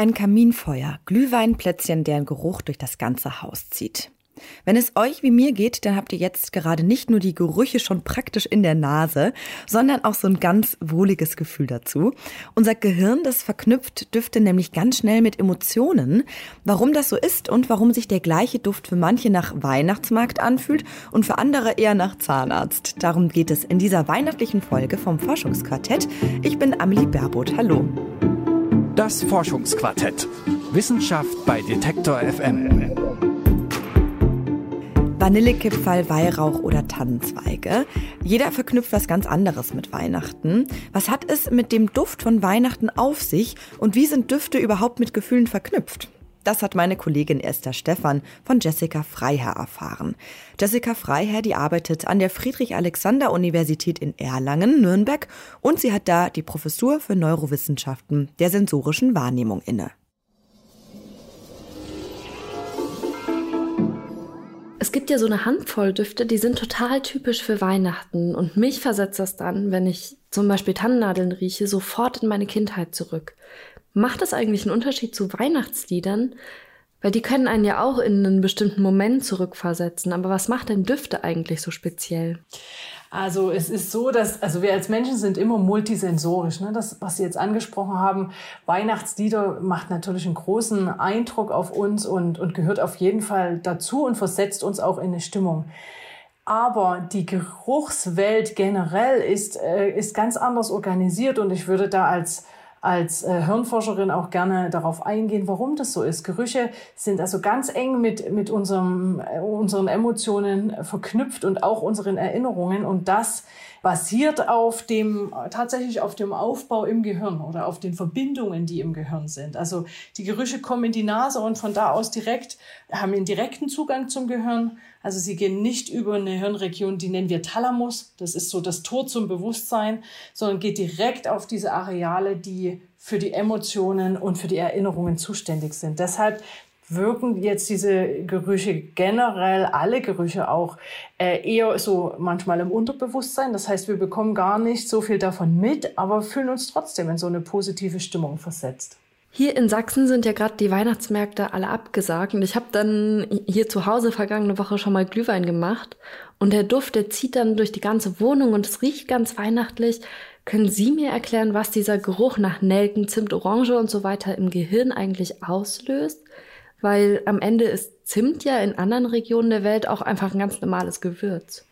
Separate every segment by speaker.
Speaker 1: Ein Kaminfeuer, Glühweinplätzchen, deren Geruch durch das ganze Haus zieht. Wenn es euch wie mir geht, dann habt ihr jetzt gerade nicht nur die Gerüche schon praktisch in der Nase, sondern auch so ein ganz wohliges Gefühl dazu. Unser Gehirn, das verknüpft Düfte nämlich ganz schnell mit Emotionen. Warum das so ist und warum sich der gleiche Duft für manche nach Weihnachtsmarkt anfühlt und für andere eher nach Zahnarzt. Darum geht es in dieser weihnachtlichen Folge vom Forschungsquartett. Ich bin Amelie Berbot. Hallo.
Speaker 2: Das Forschungsquartett. Wissenschaft bei Detektor FM.
Speaker 1: Vanillekipferl, Weihrauch oder Tannenzweige. Jeder verknüpft was ganz anderes mit Weihnachten. Was hat es mit dem Duft von Weihnachten auf sich und wie sind Düfte überhaupt mit Gefühlen verknüpft? Das hat meine Kollegin Esther Stephan von Jessica Freiherr erfahren. Jessica Freiherr, die arbeitet an der Friedrich-Alexander-Universität in Erlangen, Nürnberg und sie hat da die Professur für Neurowissenschaften der sensorischen Wahrnehmung inne.
Speaker 3: Es gibt ja so eine Handvoll Düfte, die sind total typisch für Weihnachten. Und mich versetzt das dann, wenn ich zum Beispiel Tannennadeln rieche, sofort in meine Kindheit zurück. Macht das eigentlich einen Unterschied zu Weihnachtsliedern? Weil die können einen ja auch in einen bestimmten Moment zurückversetzen. Aber was macht denn Düfte eigentlich so speziell?
Speaker 4: Also es ist so, dass also wir als Menschen sind immer multisensorisch. Ne? Das, was Sie jetzt angesprochen haben, Weihnachtslieder macht natürlich einen großen Eindruck auf uns und, und gehört auf jeden Fall dazu und versetzt uns auch in eine Stimmung. Aber die Geruchswelt generell ist, äh, ist ganz anders organisiert und ich würde da als als äh, Hirnforscherin auch gerne darauf eingehen, warum das so ist. Gerüche sind also ganz eng mit, mit unserem, äh, unseren Emotionen verknüpft und auch unseren Erinnerungen. Und das basiert auf dem, tatsächlich auf dem Aufbau im Gehirn oder auf den Verbindungen, die im Gehirn sind. Also die Gerüche kommen in die Nase und von da aus direkt, haben einen direkten Zugang zum Gehirn. Also sie gehen nicht über eine Hirnregion, die nennen wir Thalamus. Das ist so das Tor zum Bewusstsein, sondern geht direkt auf diese Areale, die für die Emotionen und für die Erinnerungen zuständig sind. Deshalb wirken jetzt diese Gerüche generell, alle Gerüche auch, äh, eher so manchmal im Unterbewusstsein. Das heißt, wir bekommen gar nicht so viel davon mit, aber fühlen uns trotzdem in so eine positive Stimmung versetzt.
Speaker 3: Hier in Sachsen sind ja gerade die Weihnachtsmärkte alle abgesagt und ich habe dann hier zu Hause vergangene Woche schon mal Glühwein gemacht und der Duft, der zieht dann durch die ganze Wohnung und es riecht ganz weihnachtlich. Können Sie mir erklären, was dieser Geruch nach Nelken, Zimt, Orange und so weiter im Gehirn eigentlich auslöst? Weil am Ende ist Zimt ja in anderen Regionen der Welt auch einfach ein ganz normales Gewürz.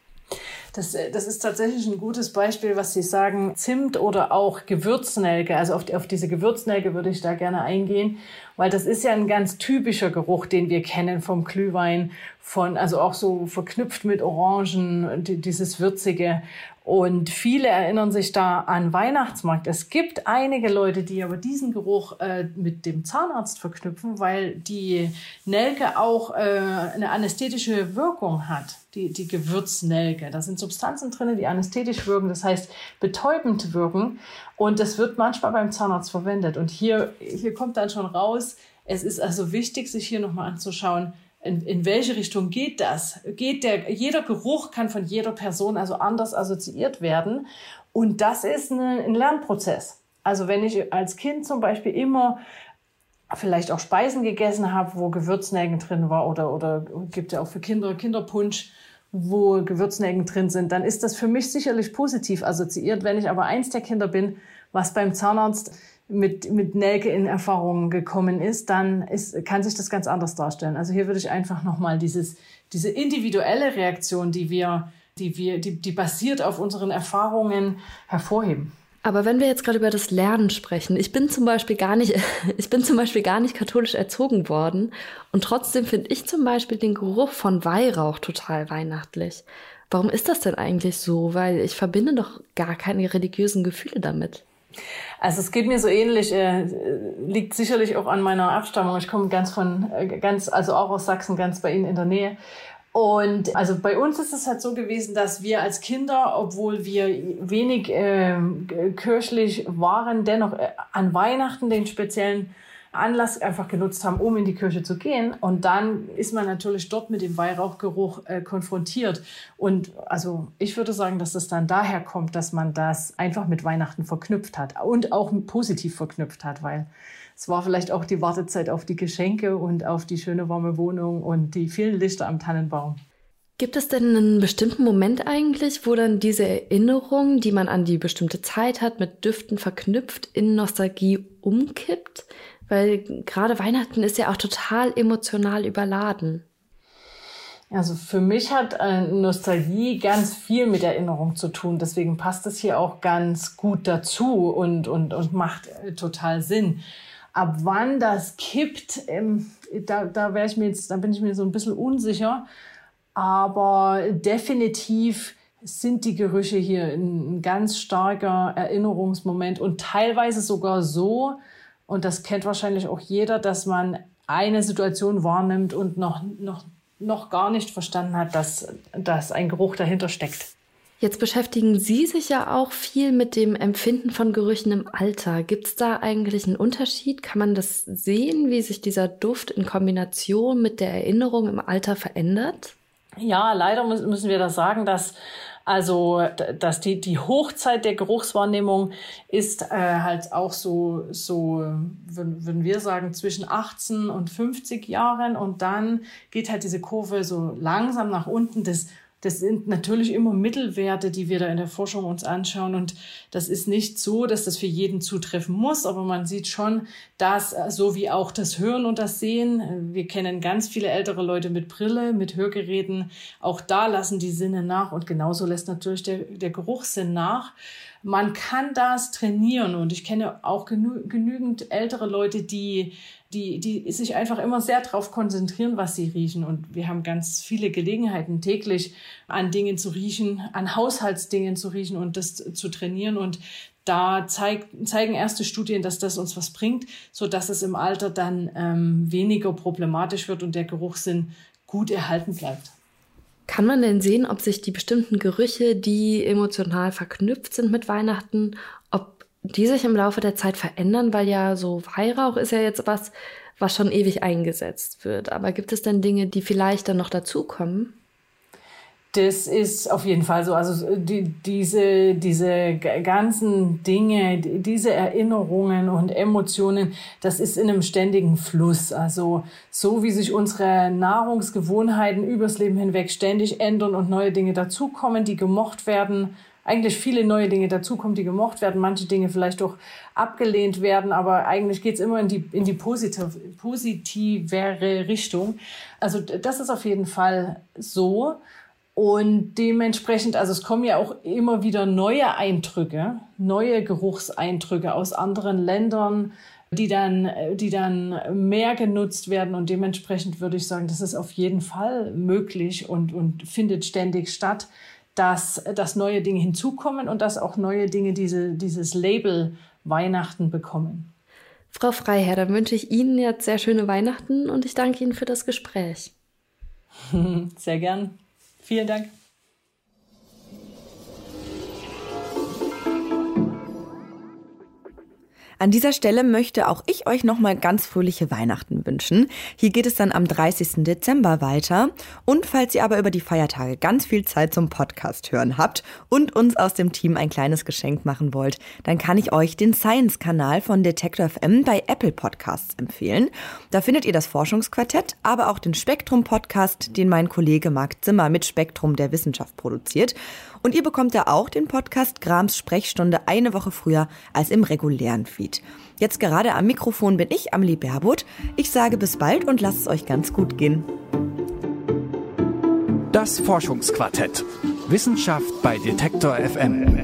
Speaker 4: Das, äh, das ist tatsächlich ein gutes Beispiel, was Sie sagen, Zimt oder auch Gewürznelke. Also auf, die, auf diese Gewürznelke würde ich da gerne eingehen, weil das ist ja ein ganz typischer Geruch, den wir kennen vom Glühwein, von, also auch so verknüpft mit Orangen, dieses Würzige. Und viele erinnern sich da an Weihnachtsmarkt. Es gibt einige Leute, die aber diesen Geruch äh, mit dem Zahnarzt verknüpfen, weil die Nelke auch äh, eine anästhetische Wirkung hat, die, die Gewürznelke. Da sind Substanzen drin, die anästhetisch wirken, das heißt betäubend wirken. Und das wird manchmal beim Zahnarzt verwendet. Und hier, hier kommt dann schon raus, es ist also wichtig, sich hier nochmal anzuschauen, in, in welche Richtung geht das? Geht der, jeder Geruch kann von jeder Person also anders assoziiert werden. Und das ist eine, ein Lernprozess. Also wenn ich als Kind zum Beispiel immer vielleicht auch Speisen gegessen habe, wo Gewürznelken drin war oder, oder gibt ja auch für Kinder Kinderpunsch, wo Gewürznelken drin sind, dann ist das für mich sicherlich positiv assoziiert. Wenn ich aber eins der Kinder bin, was beim Zahnarzt mit, mit Nelke in Erfahrung gekommen ist, dann ist, kann sich das ganz anders darstellen. Also hier würde ich einfach nochmal dieses, diese individuelle Reaktion, die wir, die wir, die, die basiert auf unseren Erfahrungen hervorheben.
Speaker 3: Aber wenn wir jetzt gerade über das Lernen sprechen, ich bin zum Beispiel gar nicht, ich bin zum Beispiel gar nicht katholisch erzogen worden und trotzdem finde ich zum Beispiel den Geruch von Weihrauch total weihnachtlich. Warum ist das denn eigentlich so? Weil ich verbinde doch gar keine religiösen Gefühle damit.
Speaker 4: Also es geht mir so ähnlich, äh, liegt sicherlich auch an meiner Abstammung. Ich komme ganz von, äh, ganz, also auch aus Sachsen, ganz bei Ihnen in der Nähe. Und also bei uns ist es halt so gewesen, dass wir als Kinder, obwohl wir wenig äh, kirchlich waren, dennoch äh, an Weihnachten den speziellen Anlass einfach genutzt haben, um in die Kirche zu gehen. Und dann ist man natürlich dort mit dem Weihrauchgeruch äh, konfrontiert. Und also ich würde sagen, dass das dann daher kommt, dass man das einfach mit Weihnachten verknüpft hat und auch positiv verknüpft hat, weil es war vielleicht auch die Wartezeit auf die Geschenke und auf die schöne warme Wohnung und die vielen Lichter am Tannenbaum.
Speaker 3: Gibt es denn einen bestimmten Moment eigentlich, wo dann diese Erinnerung, die man an die bestimmte Zeit hat, mit Düften verknüpft, in Nostalgie umkippt? Weil gerade Weihnachten ist ja auch total emotional überladen.
Speaker 4: Also für mich hat äh, Nostalgie ganz viel mit Erinnerung zu tun. Deswegen passt es hier auch ganz gut dazu und, und, und macht äh, total Sinn. Ab wann das kippt, ähm, da, da wäre ich mir jetzt, da bin ich mir so ein bisschen unsicher. Aber definitiv sind die Gerüche hier ein ganz starker Erinnerungsmoment und teilweise sogar so, und das kennt wahrscheinlich auch jeder, dass man eine Situation wahrnimmt und noch, noch, noch gar nicht verstanden hat, dass, dass ein Geruch dahinter steckt.
Speaker 3: Jetzt beschäftigen Sie sich ja auch viel mit dem Empfinden von Gerüchen im Alter. Gibt es da eigentlich einen Unterschied? Kann man das sehen, wie sich dieser Duft in Kombination mit der Erinnerung im Alter verändert?
Speaker 4: Ja, leider müssen wir das sagen, dass also, dass die, die Hochzeit der Geruchswahrnehmung ist äh, halt auch so, so würden wir sagen, zwischen 18 und 50 Jahren. Und dann geht halt diese Kurve so langsam nach unten. Das das sind natürlich immer Mittelwerte, die wir da in der Forschung uns anschauen. Und das ist nicht so, dass das für jeden zutreffen muss, aber man sieht schon, dass äh, so wie auch das Hören und das Sehen, äh, wir kennen ganz viele ältere Leute mit Brille, mit Hörgeräten, auch da lassen die Sinne nach und genauso lässt natürlich der, der Geruchssinn nach. Man kann das trainieren und ich kenne auch genü genügend ältere Leute, die die, die sich einfach immer sehr darauf konzentrieren, was sie riechen. Und wir haben ganz viele Gelegenheiten, täglich an Dingen zu riechen, an Haushaltsdingen zu riechen und das zu trainieren. Und da zeig, zeigen erste Studien, dass das uns was bringt, so dass es im Alter dann ähm, weniger problematisch wird und der Geruchssinn gut erhalten bleibt.
Speaker 3: Kann man denn sehen, ob sich die bestimmten Gerüche, die emotional verknüpft sind mit Weihnachten, ob die sich im Laufe der Zeit verändern, weil ja so Weihrauch ist ja jetzt was, was schon ewig eingesetzt wird. Aber gibt es denn Dinge, die vielleicht dann noch dazukommen?
Speaker 4: Das ist auf jeden Fall so. Also die, diese, diese ganzen Dinge, diese Erinnerungen und Emotionen, das ist in einem ständigen Fluss. Also so wie sich unsere Nahrungsgewohnheiten übers Leben hinweg ständig ändern und neue Dinge dazukommen, die gemocht werden, eigentlich viele neue Dinge dazukommen, die gemocht werden, manche Dinge vielleicht auch abgelehnt werden, aber eigentlich geht's immer in die, in die positive, positivere Richtung. Also das ist auf jeden Fall so. Und dementsprechend, also es kommen ja auch immer wieder neue Eindrücke, neue Geruchseindrücke aus anderen Ländern, die dann, die dann mehr genutzt werden. Und dementsprechend würde ich sagen, das ist auf jeden Fall möglich und, und findet ständig statt dass, dass neue Dinge hinzukommen und dass auch neue Dinge diese, dieses Label Weihnachten bekommen.
Speaker 3: Frau Freiherr, dann wünsche ich Ihnen jetzt sehr schöne Weihnachten und ich danke Ihnen für das Gespräch.
Speaker 4: Sehr gern. Vielen Dank.
Speaker 1: An dieser Stelle möchte auch ich euch nochmal ganz fröhliche Weihnachten wünschen. Hier geht es dann am 30. Dezember weiter. Und falls ihr aber über die Feiertage ganz viel Zeit zum Podcast hören habt und uns aus dem Team ein kleines Geschenk machen wollt, dann kann ich euch den Science-Kanal von Detector FM bei Apple Podcasts empfehlen. Da findet ihr das Forschungsquartett, aber auch den Spektrum-Podcast, den mein Kollege Marc Zimmer mit Spektrum der Wissenschaft produziert. Und ihr bekommt da auch den Podcast Grams Sprechstunde eine Woche früher als im regulären Feed. Jetzt gerade am Mikrofon bin ich, Amelie Baerbutt. Ich sage bis bald und lasst es euch ganz gut gehen.
Speaker 2: Das Forschungsquartett. Wissenschaft bei Detektor FM.